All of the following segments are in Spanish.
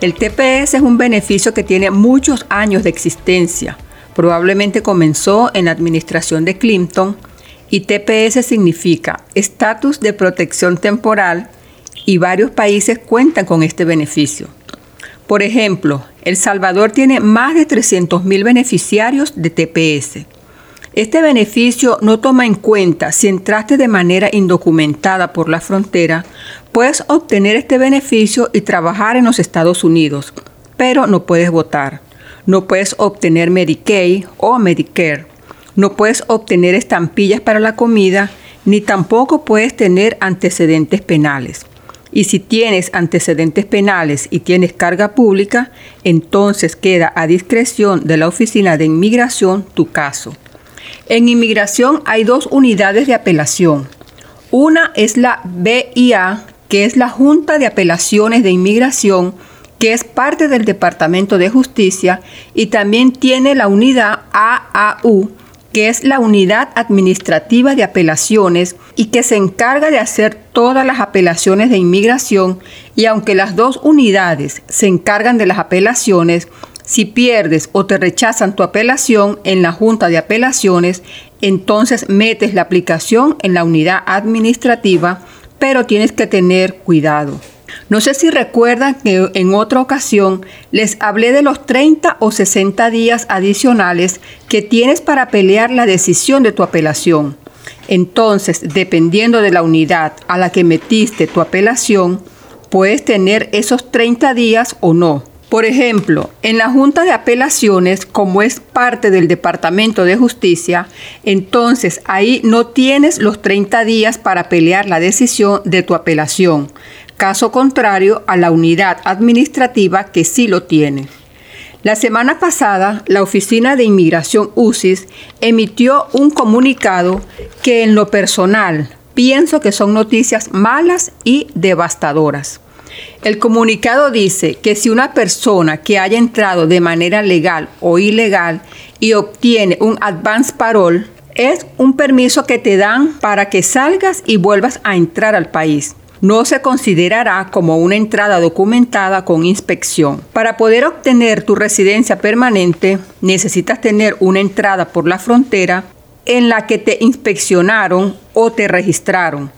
El TPS es un beneficio que tiene muchos años de existencia. Probablemente comenzó en la administración de Clinton y TPS significa estatus de protección temporal y varios países cuentan con este beneficio. Por ejemplo, El Salvador tiene más de 300.000 beneficiarios de TPS. Este beneficio no toma en cuenta si entraste de manera indocumentada por la frontera, puedes obtener este beneficio y trabajar en los Estados Unidos, pero no puedes votar. No puedes obtener Medicaid o Medicare. No puedes obtener estampillas para la comida, ni tampoco puedes tener antecedentes penales. Y si tienes antecedentes penales y tienes carga pública, entonces queda a discreción de la Oficina de Inmigración tu caso. En inmigración hay dos unidades de apelación. Una es la BIA, que es la Junta de Apelaciones de Inmigración, que es parte del Departamento de Justicia, y también tiene la unidad AAU, que es la Unidad Administrativa de Apelaciones y que se encarga de hacer todas las apelaciones de inmigración, y aunque las dos unidades se encargan de las apelaciones, si pierdes o te rechazan tu apelación en la Junta de Apelaciones, entonces metes la aplicación en la unidad administrativa, pero tienes que tener cuidado. No sé si recuerdan que en otra ocasión les hablé de los 30 o 60 días adicionales que tienes para pelear la decisión de tu apelación. Entonces, dependiendo de la unidad a la que metiste tu apelación, puedes tener esos 30 días o no. Por ejemplo, en la Junta de Apelaciones, como es parte del Departamento de Justicia, entonces ahí no tienes los 30 días para pelear la decisión de tu apelación, caso contrario a la unidad administrativa que sí lo tiene. La semana pasada, la Oficina de Inmigración UCIS emitió un comunicado que en lo personal pienso que son noticias malas y devastadoras. El comunicado dice que si una persona que haya entrado de manera legal o ilegal y obtiene un advance parole, es un permiso que te dan para que salgas y vuelvas a entrar al país. No se considerará como una entrada documentada con inspección. Para poder obtener tu residencia permanente, necesitas tener una entrada por la frontera en la que te inspeccionaron o te registraron.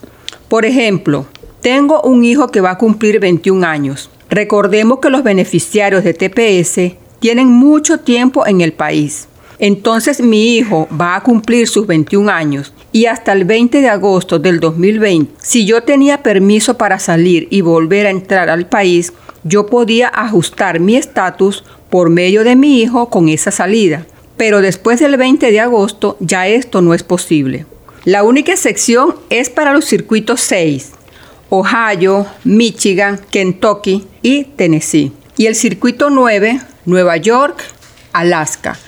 Por ejemplo, tengo un hijo que va a cumplir 21 años. Recordemos que los beneficiarios de TPS tienen mucho tiempo en el país. Entonces mi hijo va a cumplir sus 21 años y hasta el 20 de agosto del 2020, si yo tenía permiso para salir y volver a entrar al país, yo podía ajustar mi estatus por medio de mi hijo con esa salida. Pero después del 20 de agosto ya esto no es posible. La única excepción es para los circuitos 6, Ohio, Michigan, Kentucky y Tennessee. Y el circuito 9, Nueva York, Alaska.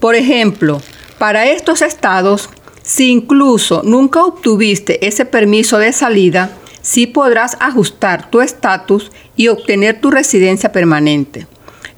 Por ejemplo, para estos estados, si incluso nunca obtuviste ese permiso de salida, sí podrás ajustar tu estatus y obtener tu residencia permanente.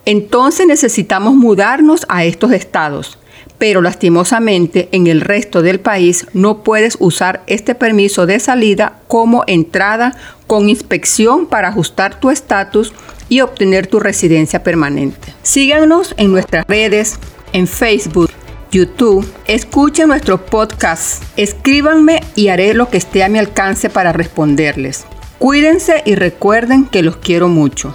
Entonces necesitamos mudarnos a estos estados pero lastimosamente en el resto del país no puedes usar este permiso de salida como entrada con inspección para ajustar tu estatus y obtener tu residencia permanente. Síganos en nuestras redes, en Facebook, YouTube, escuchen nuestro podcast, escríbanme y haré lo que esté a mi alcance para responderles. Cuídense y recuerden que los quiero mucho.